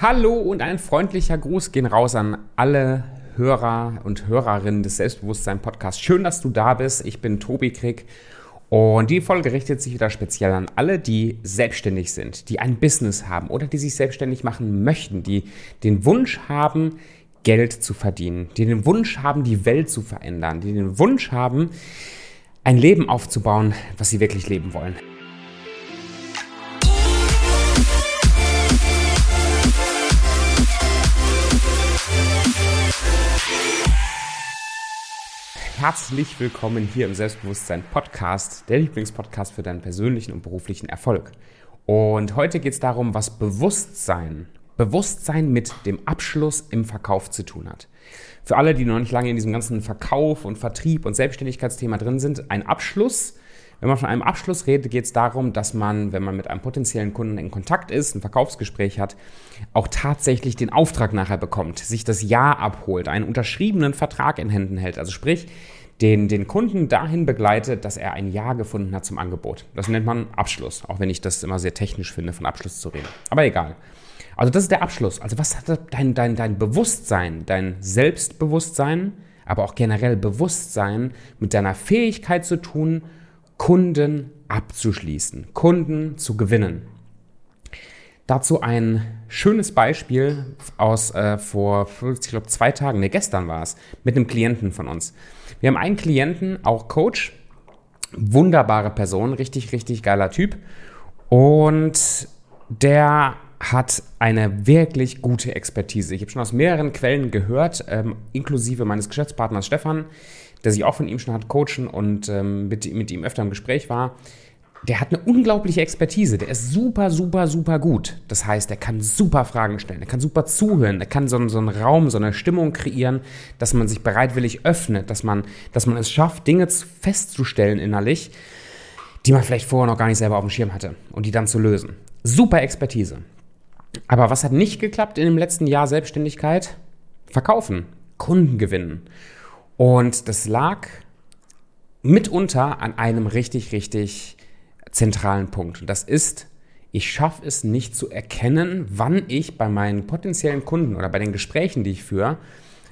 Hallo und ein freundlicher Gruß gehen raus an alle Hörer und Hörerinnen des Selbstbewusstsein Podcasts. Schön, dass du da bist. Ich bin Tobi Krieg und die Folge richtet sich wieder speziell an alle, die selbstständig sind, die ein Business haben oder die sich selbstständig machen möchten, die den Wunsch haben, Geld zu verdienen, die den Wunsch haben, die Welt zu verändern, die den Wunsch haben, ein Leben aufzubauen, was sie wirklich leben wollen. Herzlich willkommen hier im Selbstbewusstsein Podcast, der Lieblingspodcast für deinen persönlichen und beruflichen Erfolg. Und heute geht es darum, was Bewusstsein, Bewusstsein mit dem Abschluss im Verkauf zu tun hat. Für alle, die noch nicht lange in diesem ganzen Verkauf und Vertrieb und Selbstständigkeitsthema drin sind, ein Abschluss wenn man von einem Abschluss redet, geht es darum, dass man, wenn man mit einem potenziellen Kunden in Kontakt ist, ein Verkaufsgespräch hat, auch tatsächlich den Auftrag nachher bekommt, sich das Ja abholt, einen unterschriebenen Vertrag in Händen hält. Also sprich, den, den Kunden dahin begleitet, dass er ein Ja gefunden hat zum Angebot. Das nennt man Abschluss, auch wenn ich das immer sehr technisch finde, von Abschluss zu reden. Aber egal. Also das ist der Abschluss. Also was hat dein, dein, dein Bewusstsein, dein Selbstbewusstsein, aber auch generell Bewusstsein mit deiner Fähigkeit zu tun, Kunden abzuschließen, Kunden zu gewinnen. Dazu ein schönes Beispiel aus äh, vor, ich glaube, zwei Tagen, ne, gestern war es, mit einem Klienten von uns. Wir haben einen Klienten, auch Coach, wunderbare Person, richtig, richtig geiler Typ. Und der hat eine wirklich gute Expertise. Ich habe schon aus mehreren Quellen gehört, ähm, inklusive meines Geschäftspartners Stefan, der sich auch von ihm schon hat coachen und ähm, mit, mit ihm öfter im Gespräch war, der hat eine unglaubliche Expertise. Der ist super, super, super gut. Das heißt, er kann super Fragen stellen, er kann super zuhören, er kann so, so einen Raum, so eine Stimmung kreieren, dass man sich bereitwillig öffnet, dass man, dass man es schafft, Dinge festzustellen innerlich, die man vielleicht vorher noch gar nicht selber auf dem Schirm hatte und die dann zu lösen. Super Expertise. Aber was hat nicht geklappt in dem letzten Jahr Selbstständigkeit? Verkaufen, Kunden gewinnen. Und das lag mitunter an einem richtig, richtig zentralen Punkt. Und das ist, ich schaffe es nicht zu erkennen, wann ich bei meinen potenziellen Kunden oder bei den Gesprächen, die ich führe,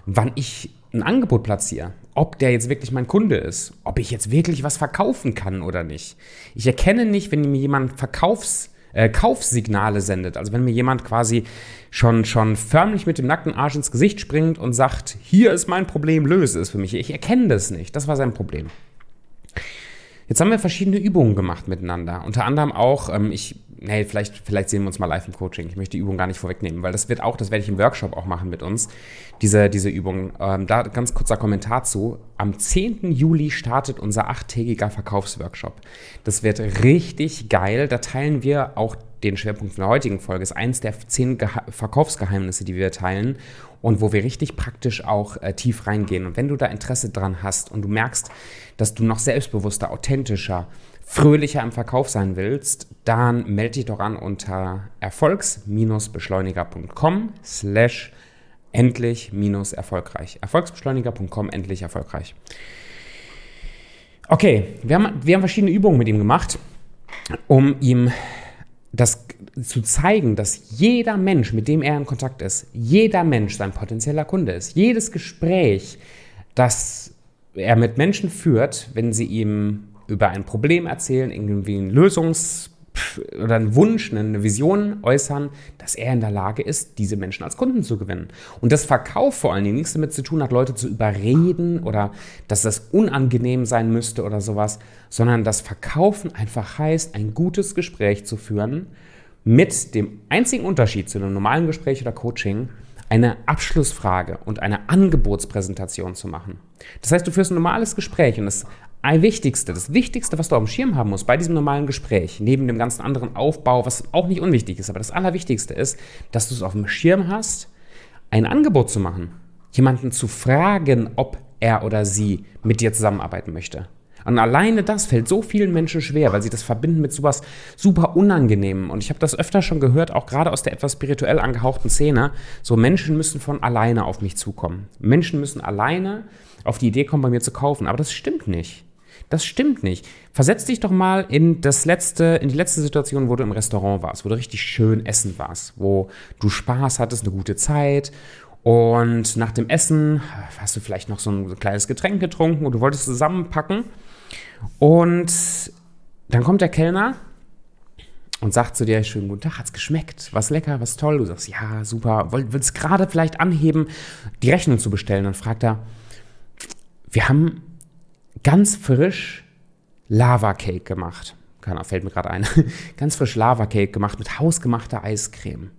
wann ich ein Angebot platziere. Ob der jetzt wirklich mein Kunde ist, ob ich jetzt wirklich was verkaufen kann oder nicht. Ich erkenne nicht, wenn mir jemand Verkaufs äh, Kaufsignale sendet. Also wenn mir jemand quasi schon, schon förmlich mit dem nackten Arsch ins Gesicht springt und sagt, hier ist mein Problem, löse es für mich. Ich erkenne das nicht. Das war sein Problem. Jetzt haben wir verschiedene Übungen gemacht miteinander. Unter anderem auch, ähm, ich, nee, vielleicht, vielleicht sehen wir uns mal live im Coaching. Ich möchte die Übung gar nicht vorwegnehmen, weil das wird auch, das werde ich im Workshop auch machen mit uns, diese, diese Übung. Ähm, da ganz kurzer Kommentar zu. Am 10. Juli startet unser achttägiger Verkaufsworkshop. Das wird richtig geil. Da teilen wir auch den Schwerpunkt von der heutigen Folge. Ist eins der zehn Geha Verkaufsgeheimnisse, die wir teilen und wo wir richtig praktisch auch äh, tief reingehen. Und wenn du da Interesse dran hast und du merkst, dass du noch selbstbewusster, authentischer, fröhlicher im Verkauf sein willst, dann melde dich doch an unter erfolgs-beschleuniger.com slash endlich-erfolgreich. Erfolgsbeschleuniger.com endlich erfolgreich. Okay, wir haben, wir haben verschiedene Übungen mit ihm gemacht, um ihm das zu zeigen, dass jeder Mensch, mit dem er in Kontakt ist, jeder Mensch sein potenzieller Kunde ist. Jedes Gespräch, das er mit Menschen führt, wenn sie ihm über ein Problem erzählen, irgendwie einen Lösungs- oder einen Wunsch, eine Vision äußern, dass er in der Lage ist, diese Menschen als Kunden zu gewinnen. Und das Verkauf vor allen Dingen nichts damit zu tun hat, Leute zu überreden oder dass das unangenehm sein müsste oder sowas, sondern das Verkaufen einfach heißt, ein gutes Gespräch zu führen mit dem einzigen Unterschied zu einem normalen Gespräch oder Coaching, eine Abschlussfrage und eine Angebotspräsentation zu machen. Das heißt, du führst ein normales Gespräch und das Wichtigste, das Wichtigste, was du auf dem Schirm haben musst bei diesem normalen Gespräch, neben dem ganzen anderen Aufbau, was auch nicht unwichtig ist, aber das Allerwichtigste ist, dass du es auf dem Schirm hast, ein Angebot zu machen. Jemanden zu fragen, ob er oder sie mit dir zusammenarbeiten möchte. Und alleine das fällt so vielen Menschen schwer, weil sie das verbinden mit sowas super Unangenehmem. Und ich habe das öfter schon gehört, auch gerade aus der etwas spirituell angehauchten Szene. So Menschen müssen von alleine auf mich zukommen. Menschen müssen alleine auf die Idee kommen, bei mir zu kaufen. Aber das stimmt nicht. Das stimmt nicht. Versetz dich doch mal in das letzte, in die letzte Situation, wo du im Restaurant warst, wo du richtig schön essen warst, wo du Spaß hattest, eine gute Zeit und nach dem Essen hast du vielleicht noch so ein kleines Getränk getrunken und du wolltest zusammenpacken und dann kommt der Kellner und sagt zu dir, schönen guten Tag, hat's geschmeckt? Was lecker, was toll? Du sagst, ja, super, willst gerade vielleicht anheben, die Rechnung zu bestellen. Dann fragt er, wir haben ganz frisch Lava Cake gemacht. Keiner fällt mir gerade ein. ganz frisch Lava Cake gemacht mit hausgemachter Eiscreme.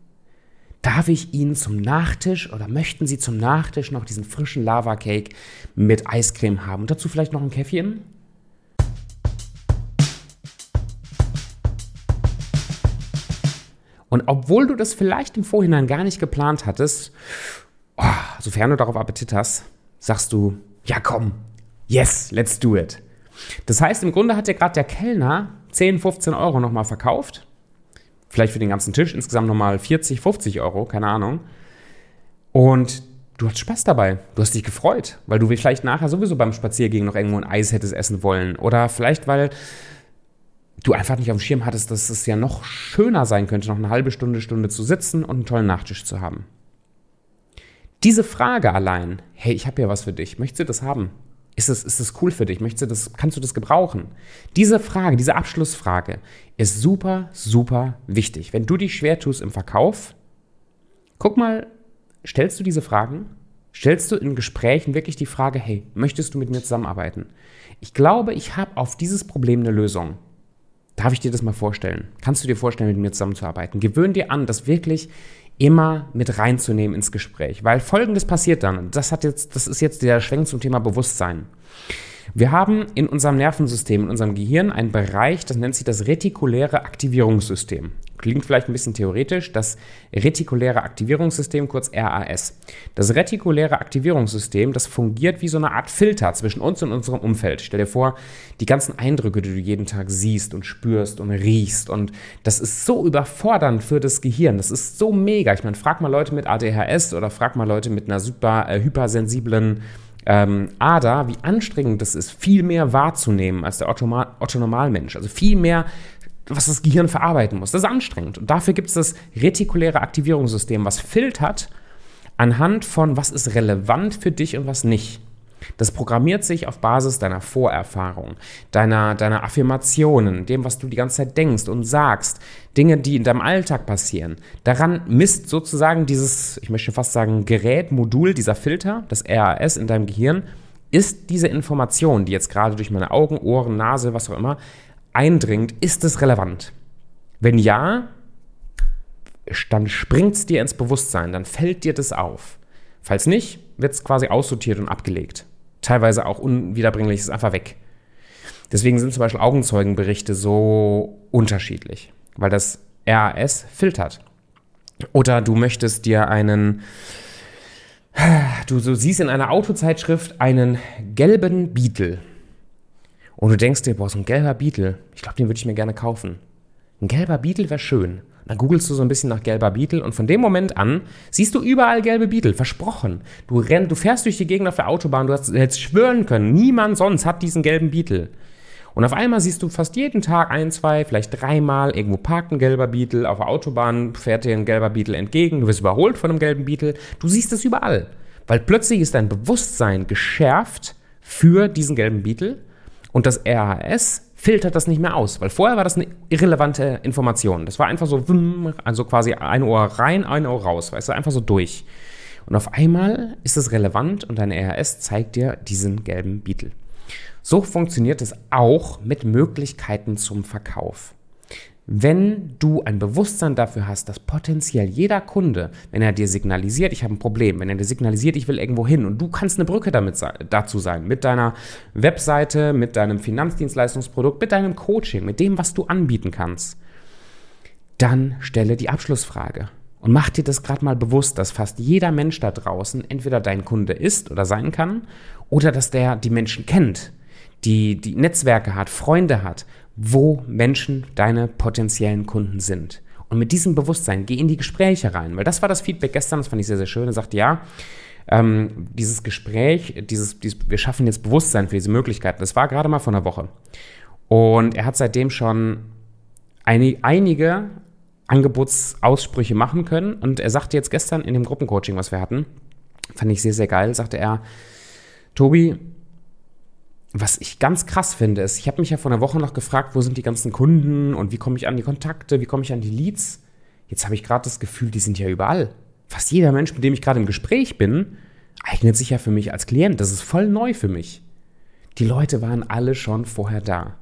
Darf ich Ihnen zum Nachtisch oder möchten Sie zum Nachtisch noch diesen frischen Lava Cake mit Eiscreme haben? Und dazu vielleicht noch ein Käffchen? Und obwohl du das vielleicht im Vorhinein gar nicht geplant hattest, oh, sofern du darauf Appetit hast, sagst du, ja komm, yes, let's do it. Das heißt, im Grunde hat dir gerade der Kellner 10, 15 Euro nochmal verkauft. Vielleicht für den ganzen Tisch insgesamt nochmal 40, 50 Euro, keine Ahnung. Und du hast Spaß dabei. Du hast dich gefreut, weil du vielleicht nachher sowieso beim Spaziergehen noch irgendwo ein Eis hättest essen wollen. Oder vielleicht, weil du einfach nicht auf dem Schirm hattest, dass es ja noch schöner sein könnte, noch eine halbe Stunde, Stunde zu sitzen und einen tollen Nachtisch zu haben. Diese Frage allein, hey, ich habe ja was für dich, möchtest du das haben? Ist das, ist das cool für dich? Möchtest du das, kannst du das gebrauchen? Diese Frage, diese Abschlussfrage ist super, super wichtig. Wenn du dich schwer tust im Verkauf, guck mal, stellst du diese Fragen? Stellst du in Gesprächen wirklich die Frage, hey, möchtest du mit mir zusammenarbeiten? Ich glaube, ich habe auf dieses Problem eine Lösung. Darf ich dir das mal vorstellen? Kannst du dir vorstellen, mit mir zusammenzuarbeiten? Gewöhn dir an, das wirklich immer mit reinzunehmen ins Gespräch, weil folgendes passiert dann. Das hat jetzt, das ist jetzt der Schwenk zum Thema Bewusstsein. Wir haben in unserem Nervensystem, in unserem Gehirn einen Bereich, das nennt sich das retikuläre Aktivierungssystem. Klingt vielleicht ein bisschen theoretisch, das retikuläre Aktivierungssystem, kurz RAS. Das retikuläre Aktivierungssystem, das fungiert wie so eine Art Filter zwischen uns und unserem Umfeld. Stell dir vor, die ganzen Eindrücke, die du jeden Tag siehst und spürst und riechst und das ist so überfordernd für das Gehirn. Das ist so mega. Ich meine, frag mal Leute mit ADHS oder frag mal Leute mit einer super äh, hypersensiblen ähm, Ader, wie anstrengend das ist, viel mehr wahrzunehmen als der Otto Normalmensch. Also viel mehr was das Gehirn verarbeiten muss. Das ist anstrengend. Und dafür gibt es das retikuläre Aktivierungssystem, was filtert anhand von, was ist relevant für dich und was nicht. Das programmiert sich auf Basis deiner Vorerfahrung, deiner, deiner Affirmationen, dem, was du die ganze Zeit denkst und sagst, Dinge, die in deinem Alltag passieren. Daran misst sozusagen dieses, ich möchte fast sagen, Gerät, Modul, dieser Filter, das RAS in deinem Gehirn, ist diese Information, die jetzt gerade durch meine Augen, Ohren, Nase, was auch immer, eindringt, ist es relevant? Wenn ja, dann springt es dir ins Bewusstsein, dann fällt dir das auf. Falls nicht, wird es quasi aussortiert und abgelegt. Teilweise auch unwiederbringlich, ist einfach weg. Deswegen sind zum Beispiel Augenzeugenberichte so unterschiedlich, weil das RAS filtert. Oder du möchtest dir einen, du, siehst in einer Autozeitschrift einen gelben Beetle und du denkst dir, boah, so ein gelber Beetle, ich glaube, den würde ich mir gerne kaufen. Ein gelber Beetle wäre schön. Dann googelst du so ein bisschen nach gelber Beetle und von dem Moment an siehst du überall gelbe Beetle, versprochen. Du, renn, du fährst durch die Gegend auf der Autobahn, du, hättest schwören können, niemand sonst hat diesen gelben Beetle. Und auf einmal siehst du fast jeden Tag ein, zwei, vielleicht dreimal, irgendwo parkt ein gelber Beetle, auf der Autobahn fährt dir ein gelber Beetle entgegen, du wirst überholt von einem gelben Beetle. Du siehst es überall. Weil plötzlich ist dein Bewusstsein geschärft für diesen gelben Beetle und das RHS filtert das nicht mehr aus, weil vorher war das eine irrelevante Information. Das war einfach so, also quasi ein Ohr rein, ein Ohr raus, weißt du, einfach so durch. Und auf einmal ist es relevant und dein RHS zeigt dir diesen gelben Beetle. So funktioniert es auch mit Möglichkeiten zum Verkauf wenn du ein Bewusstsein dafür hast, dass potenziell jeder Kunde, wenn er dir signalisiert, ich habe ein Problem, wenn er dir signalisiert, ich will irgendwo hin und du kannst eine Brücke damit dazu sein, mit deiner Webseite, mit deinem Finanzdienstleistungsprodukt, mit deinem Coaching, mit dem, was du anbieten kannst, dann stelle die Abschlussfrage. Und mach dir das gerade mal bewusst, dass fast jeder Mensch da draußen entweder dein Kunde ist oder sein kann, oder dass der die Menschen kennt, die, die Netzwerke hat, Freunde hat wo Menschen deine potenziellen Kunden sind. Und mit diesem Bewusstsein geh in die Gespräche rein, weil das war das Feedback gestern, das fand ich sehr, sehr schön. Er sagte, ja, ähm, dieses Gespräch, dieses, dieses, wir schaffen jetzt Bewusstsein für diese Möglichkeiten, das war gerade mal vor einer Woche. Und er hat seitdem schon eine, einige Angebotsaussprüche machen können. Und er sagte jetzt gestern in dem Gruppencoaching, was wir hatten, fand ich sehr, sehr geil, sagte er, Tobi, was ich ganz krass finde, ist, ich habe mich ja vor einer Woche noch gefragt, wo sind die ganzen Kunden und wie komme ich an die Kontakte, wie komme ich an die Leads. Jetzt habe ich gerade das Gefühl, die sind ja überall. Fast jeder Mensch, mit dem ich gerade im Gespräch bin, eignet sich ja für mich als Klient. Das ist voll neu für mich. Die Leute waren alle schon vorher da.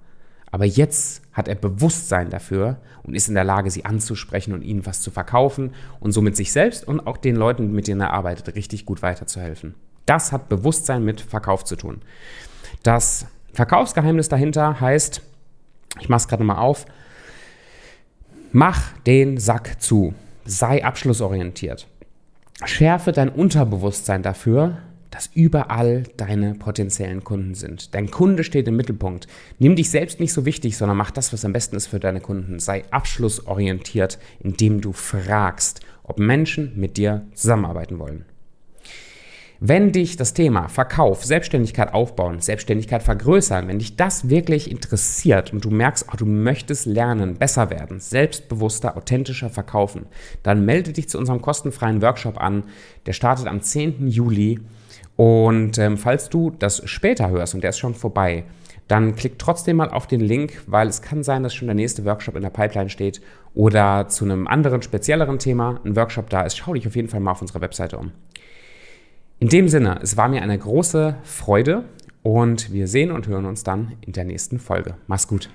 Aber jetzt hat er Bewusstsein dafür und ist in der Lage, sie anzusprechen und ihnen was zu verkaufen und somit sich selbst und auch den Leuten, mit denen er arbeitet, richtig gut weiterzuhelfen. Das hat Bewusstsein mit Verkauf zu tun. Das Verkaufsgeheimnis dahinter heißt, ich mache es gerade mal auf, mach den Sack zu, sei abschlussorientiert. Schärfe dein Unterbewusstsein dafür, dass überall deine potenziellen Kunden sind. Dein Kunde steht im Mittelpunkt. Nimm dich selbst nicht so wichtig, sondern mach das, was am besten ist für deine Kunden. Sei abschlussorientiert, indem du fragst, ob Menschen mit dir zusammenarbeiten wollen. Wenn dich das Thema Verkauf, Selbstständigkeit aufbauen, Selbstständigkeit vergrößern, wenn dich das wirklich interessiert und du merkst, oh, du möchtest lernen, besser werden, selbstbewusster, authentischer verkaufen, dann melde dich zu unserem kostenfreien Workshop an. Der startet am 10. Juli und ähm, falls du das später hörst und der ist schon vorbei, dann klick trotzdem mal auf den Link, weil es kann sein, dass schon der nächste Workshop in der Pipeline steht oder zu einem anderen, spezielleren Thema ein Workshop da ist. Schau dich auf jeden Fall mal auf unserer Webseite um. In dem Sinne, es war mir eine große Freude und wir sehen und hören uns dann in der nächsten Folge. Mach's gut.